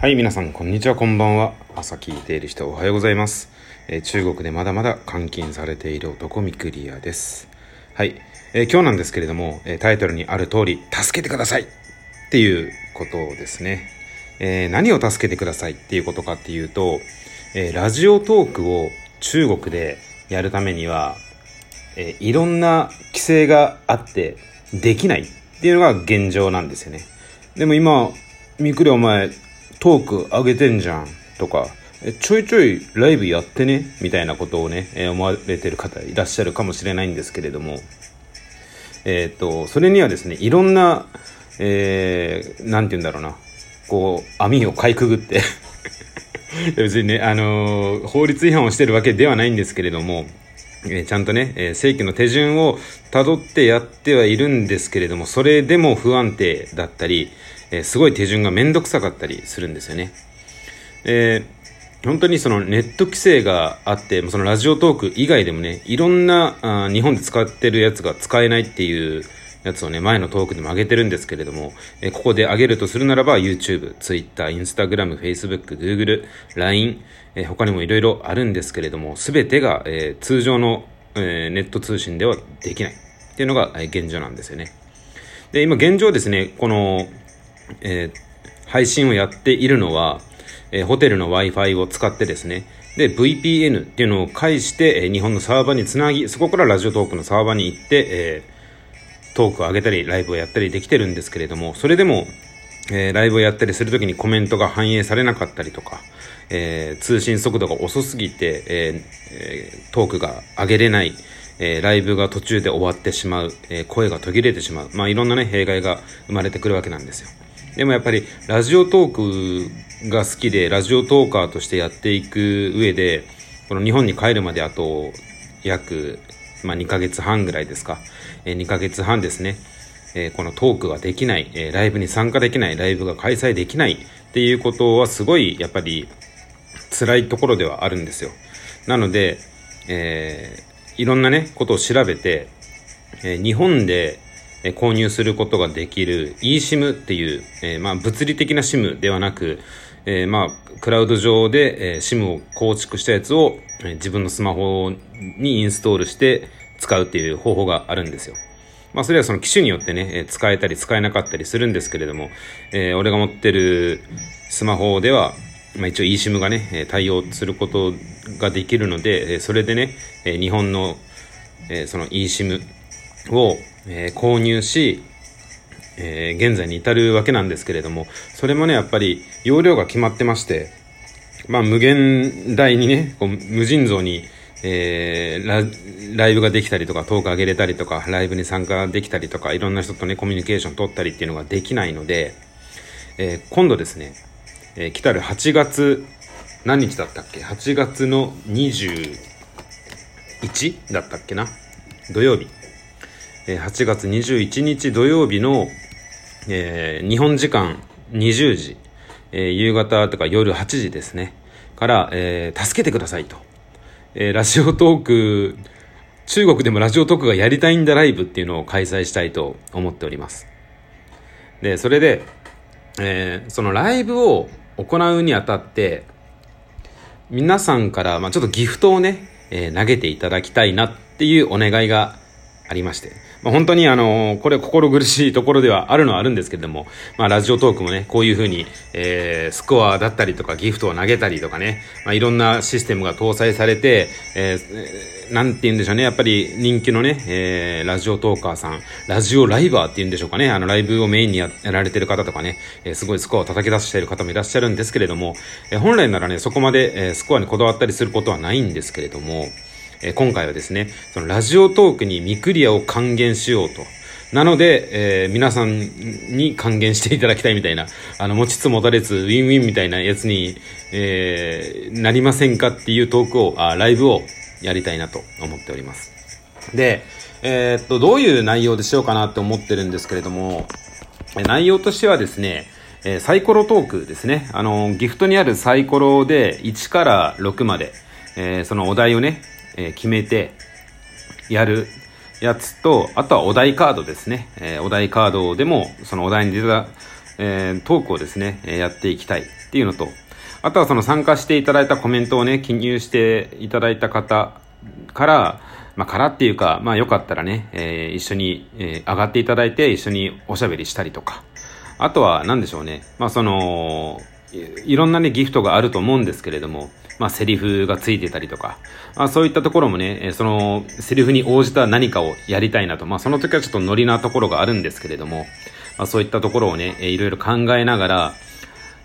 はい、皆さん、こんにちは、こんばんは。朝聞いている人、おはようございます。えー中国でまだまだ監禁されている男、ミクリアです。はい、えー今日なんですけれども、えータイトルにある通り、助けてくださいっていうことですね。え何を助けてくださいっていうことかっていうと、えラジオトークを中国でやるためには、えいろんな規制があって、できないっていうのが現状なんですよね。でも今、みくりお前、トーク上げてんじゃんとか、えちょいちょいライブやってね？みたいなことをね、えー思われてる方いらっしゃるかもしれないんですけれども、えっ、と、それにはですね、いろんな、えー、なんて言うんだろうな、こう、網をかいくぐって、別にね、あのー法律違反をしてるわけではないんですけれども、えーちゃんとね、えー正規の手順を辿ってやってはいるんですけれども、それでも不安定だったり、えーすごい手順がめんどくさかったりするんですよね。えー本当にそのネット規制があって、そのラジオトーク以外でもね、いろんなあ日本で使ってるやつが使えないっていうやつをね、前のトークでも上げてるんですけれども、えーここで上げるとするならば YouTube、Twitter、Instagram、Facebook、Google、LINE、えー他にもいろいろあるんですけれども、すべてが、えー通常の、えーネット通信ではできないっていうのが、えー現状なんですよね。で、今現状ですね、この、えー配信をやっているのは、えーホテルの Wi-Fi を使ってですね、で、VPN っていうのを介して、えー日本のサーバーにつなぎ、そこからラジオトークのサーバーに行って、えートークを上げたり、ライブをやったりできてるんですけれども、それでも、えーライブをやったりするときにコメントが反映されなかったりとか、えー通信速度が遅すぎて、えートークが上げれない、えライブが途中で終わってしまう、え声が途切れてしまう、まあいろんなね、弊害が生まれてくるわけなんですよ。でもやっぱり、ラジオトークが好きで、ラジオトーカーとしてやっていく上で、この日本に帰るまであと、約、まあ2ヶ月半ぐらいですか。えー2ヶ月半ですね。えーこのトークができない、えーライブに参加できない、ライブが開催できないっていうことはすごいやっぱり辛いところではあるんですよ。なので、えーいろんなね、ことを調べて、えー日本でえ購入することができる eSIM っていう、えまあ物理的な SIM ではなく、えまあクラウド上で、えー SIM を構築したやつを、え自分のスマホにインストールして使うっていう方法があるんですよ。まあそれはその機種によってね、え使えたり使えなかったりするんですけれども、えー俺が持ってるスマホでは、まあ一応 eSIM がね、対応することができるので、それでね、日本の、その eSIM を、えー購入し、えー現在に至るわけなんですけれども、それもね、やっぱり容量が決まってまして、まあ無限大にね、こう無尽蔵に、えーラ、イブができたりとか、トーク上げれたりとか、ライブに参加できたりとか、いろんな人とね、コミュニケーション取ったりっていうのができないので、えー今度ですね、えー来たる8月、何日だったっけ ?8 月の21だったっけな？土曜日。8月21日土曜日の、えー日本時間20時、えー夕方とか夜8時ですね、から、えー助けてくださいと。えーラジオトーク、中国でもラジオトークがやりたいんだライブっていうのを開催したいと思っております。で、それで、えーそのライブを行うにあたって、皆さんから、まあ、ちょっとギフトをね、えー投げていただきたいなっていうお願いがありまして。まあ、本当にあのこれ心苦しいところではあるのはあるんですけれども、まあ、ラジオトークもね、こういうふうに、えースコアだったりとかギフトを投げたりとかね、まあ、いろんなシステムが搭載されて、えーなんて言うんでしょうね、やっぱり人気のね、えーラジオトーカーさん、ラジオライバーって言うんでしょうかね、あのライブをメインにややられてる方とかね、えーすごいスコアを叩き出している方もいらっしゃるんですけれども、えー本来ならね、そこまで、えースコアにこだわったりすることはないんですけれども、え今回はですね、そのラジオトークにミクリアを還元しようと。なので、えー皆さんに還元していただきたいみたいな、あの、持ちつ持たれつ、ウィンウィンみたいなやつに、えーなりませんかっていうトークを、あライブをやりたいなと思っております。で、えーっと、どういう内容でしようかなって思ってるんですけれども、内容としてはですね、えサイコロトークですね。あの、ギフトにあるサイコロで1から6まで、えーそのお題をね、えー決めてやるやつと、あとはお題カードですね。えーお題カードでも、そのお題に出た、えー、トークをですね、えやっていきたいっていうのと、あとはその参加していただいたコメントをね、記入していただいた方から、まあ、からっていうか、まあ、よかったらね、えー、一緒に、えー、上がっていただいて、一緒におしゃべりしたりとか、あとは、何でしょうね、まあ、その、いろんなね、ギフトがあると思うんですけれども、まあ、セリフがついてたりとか、まあ、そういったところもね、その、セリフに応じた何かをやりたいなと、まあ、その時はちょっとノリなところがあるんですけれども、まあ、そういったところをね、いろいろ考えながら、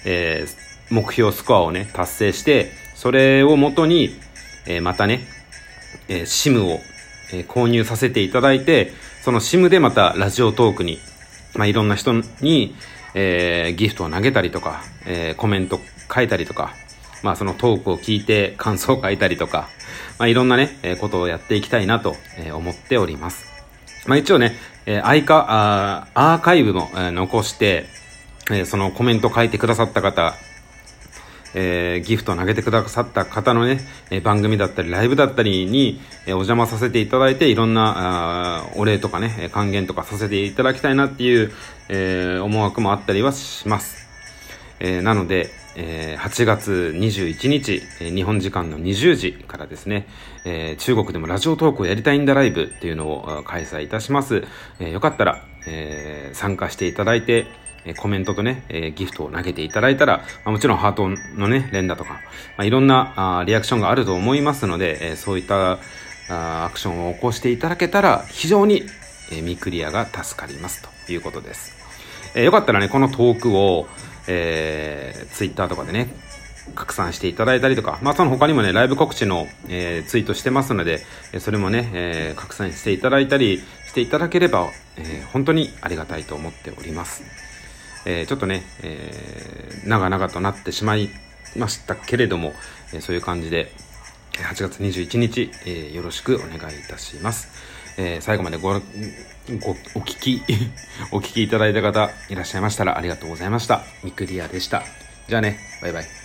えー、目標スコアをね、達成して、それをもとに、えー、またね、えー、SIM を、えー、購入させていただいて、その SIM でまたラジオトークに、まあ、いろんな人に、えー、ギフトを投げたりとか、えー、コメント書いたりとか、まあそのトークを聞いて感想を書いたりとか、まあいろんなね、えー、ことをやっていきたいなと、え、思っております。まあ一応ね、えー、アイカ、あーアーカイブも、えー、残して、えー、そのコメント書いてくださった方、えー、ギフトを投げてくださった方のね、え、番組だったり、ライブだったりに、え、お邪魔させていただいて、いろんな、あお礼とかね、還元とかさせていただきたいなっていう、えー、思惑もあったりはします。えー、なので、えー、8月21日、えー、日本時間の20時からですね、えー、中国でもラジオトークをやりたいんだライブっていうのを開催いたします。え、よかったら、え、参加していただいて、えコメントとね、えギフトを投げていただいたら、ま、もちろんハートのね、連打とか、まあ、いろんなあリアクションがあると思いますので、えそういったあアクションを起こしていただけたら、非常に、えミクリアが助かりますということです。えよかったらね、このトークを、えー、ツイッターとかでね、拡散していただいたりとか、まあその他にもね、ライブ告知の、えー、ツイートしてますので、それもね、えー、拡散していただいたりしていただければ、えー、本当にありがたいと思っております。えー、ちょっとね、えー、長々となってしまいましたけれども、えー、そういう感じで、8月21日、えー、よろしくお願いいたします。えー、最後までご、ご、お聞き お聞きいただいた方いらっしゃいましたらありがとうございました。ミクリアでした。じゃあね、バイバイ。